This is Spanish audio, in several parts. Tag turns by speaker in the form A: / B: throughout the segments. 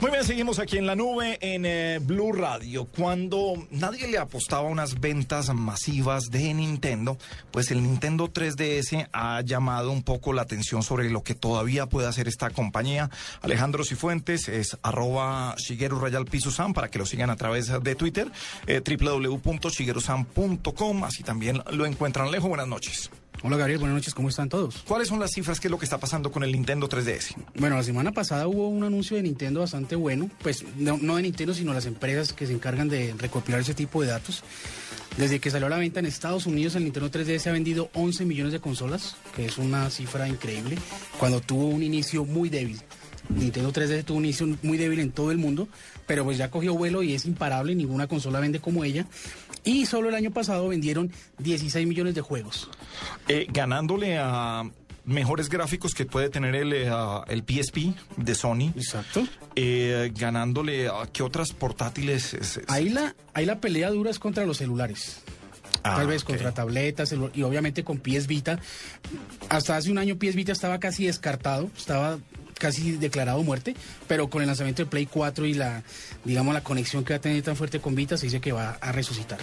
A: Muy bien, seguimos aquí en la nube en eh, Blue Radio. Cuando nadie le apostaba a unas ventas masivas de Nintendo, pues el Nintendo 3DS ha llamado un poco la atención sobre lo que todavía puede hacer esta compañía. Alejandro Cifuentes es arroba Shigeru Rayal Piso Sam para que lo sigan a través de Twitter, eh, www.shigerusam.com. Así también lo encuentran. Alejo, buenas noches.
B: Hola Gabriel, buenas noches, ¿cómo están todos?
A: ¿Cuáles son las cifras? ¿Qué es lo que está pasando con el Nintendo 3DS?
B: Bueno, la semana pasada hubo un anuncio de Nintendo bastante bueno, pues no, no de Nintendo, sino las empresas que se encargan de recopilar ese tipo de datos. Desde que salió a la venta en Estados Unidos, el Nintendo 3DS ha vendido 11 millones de consolas, que es una cifra increíble, cuando tuvo un inicio muy débil. Nintendo 3DS tuvo un inicio muy débil en todo el mundo, pero pues ya cogió vuelo y es imparable, ninguna consola vende como ella. Y solo el año pasado vendieron 16 millones de juegos.
A: Eh, ganándole a mejores gráficos que puede tener el, eh, el PSP de Sony.
B: Exacto.
A: Eh, ganándole a qué otras portátiles. Es- es-
B: Ahí la, ahí la pelea dura es contra los celulares.
A: Ah,
B: Tal vez contra tabletas y obviamente con PS Vita. Hasta hace un año PS Vita estaba casi descartado, estaba casi declarado muerte, pero con el lanzamiento del Play 4 y la, digamos, la conexión que va a tener tan fuerte con Vita, se dice que va a resucitar.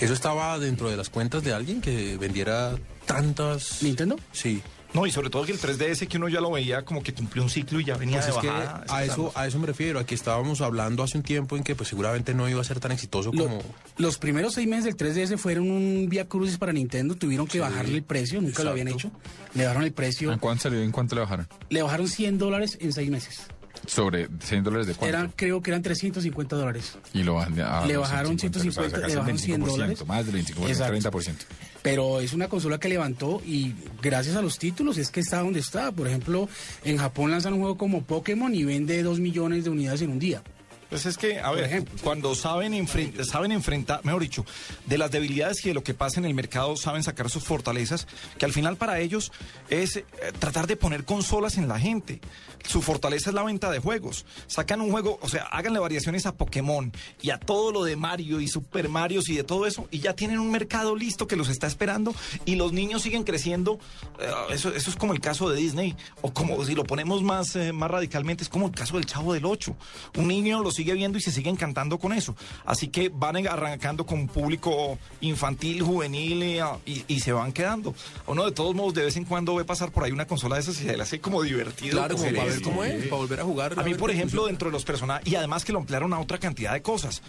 C: ¿Eso estaba dentro de las cuentas de alguien que vendiera tantas?
B: ¿Nintendo?
C: Sí.
A: No, y sobre todo que el 3DS que uno ya lo veía como que cumplió un ciclo y ya venía
C: Pues
A: de
C: es que a eso, a eso me refiero, a que estábamos hablando hace un tiempo en que pues seguramente no iba a ser tan exitoso
B: Lo-
C: como...
B: los primeros seis meses del 3DS fueron un vía crucis para Nintendo, tuvieron que bajarle el precio, nunca lo habían hecho. Le bajaron el precio,
D: ¿En cuánto salió? ¿En cuánto le bajaron?
B: le bajaron 100 dólares en seis meses.
D: Sobre 100 dólares de cuánto.
B: Era, creo que eran 350 dólares.
D: Y lo bajan a
B: Le bajaron 150,
D: o sea, sacarse
B: le bajaron
D: el
B: 100
D: 25%,
B: dólares.
D: Más del 25%,
B: Exacto.
D: 30%.
B: Pero es una consola que levantó y gracias a los títulos es que está donde está. Por ejemplo, en Japón lanzan un juego como Pokémon y vende 2 millones de unidades en un día.
A: Pues es que, a ver,
B: ejemplo.
A: cuando saben, enfren- saben enfrentar, mejor dicho, de las debilidades y de lo que pasa en el mercado, saben sacar sus fortalezas, que al final para ellos es eh, tratar de poner consolas en la gente. Su fortaleza es la venta de juegos. Sacan un juego, o sea, háganle variaciones a Pokémon y a todo lo de Mario y Super Mario y de todo eso, y ya tienen un mercado listo que los está esperando y los niños siguen creciendo. Eh, eso, eso es como el caso de Disney, o como si lo ponemos más, eh, más radicalmente, es como el caso del Chavo del Ocho. Un niño lo sigue viendo y se sigue encantando con eso. Así que van arrancando con un público infantil, juvenil eh, y, y se van quedando. Uno de todos modos de vez en cuando ve pasar por ahí una consola de esas y se le hace como divertido.
C: Claro, como para ver cómo es, para volver a jugar.
A: A mí, por ejemplo,
C: funciona.
A: dentro de los personajes, y además que lo ampliaron a otra cantidad de cosas.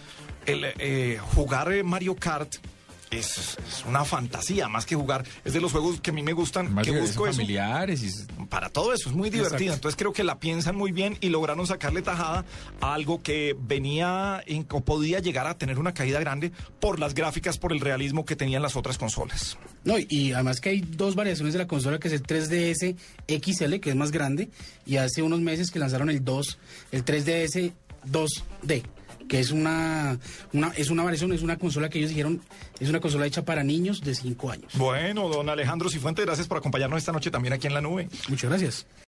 A: El eh, jugar eh, Mario Kart es, es una fantasía, más que jugar. Es de los juegos que a mí me gustan,
D: Más que
A: busco eso.
D: familiares y...
A: Para todo eso, es muy divertido.
B: Exacto.
A: Entonces creo que la piensan muy bien y lograron sacarle tajada a algo que venía en- o podía llegar a tener una caída grande por las gráficas, por el realismo que tenían las otras consolas.
B: No, y- y además que hay dos variaciones de la consola, que es el 3DS XL, que es más grande, y hace unos meses que lanzaron el 2, el 3DS 2D, que es una, una, es una variación, es una consola que ellos dijeron, es una consola hecha para niños de 5 años.
A: Bueno, don Alejandro Cifuentes, gracias por acompañarnos esta noche también aquí en la nube.
B: Muchas gracias.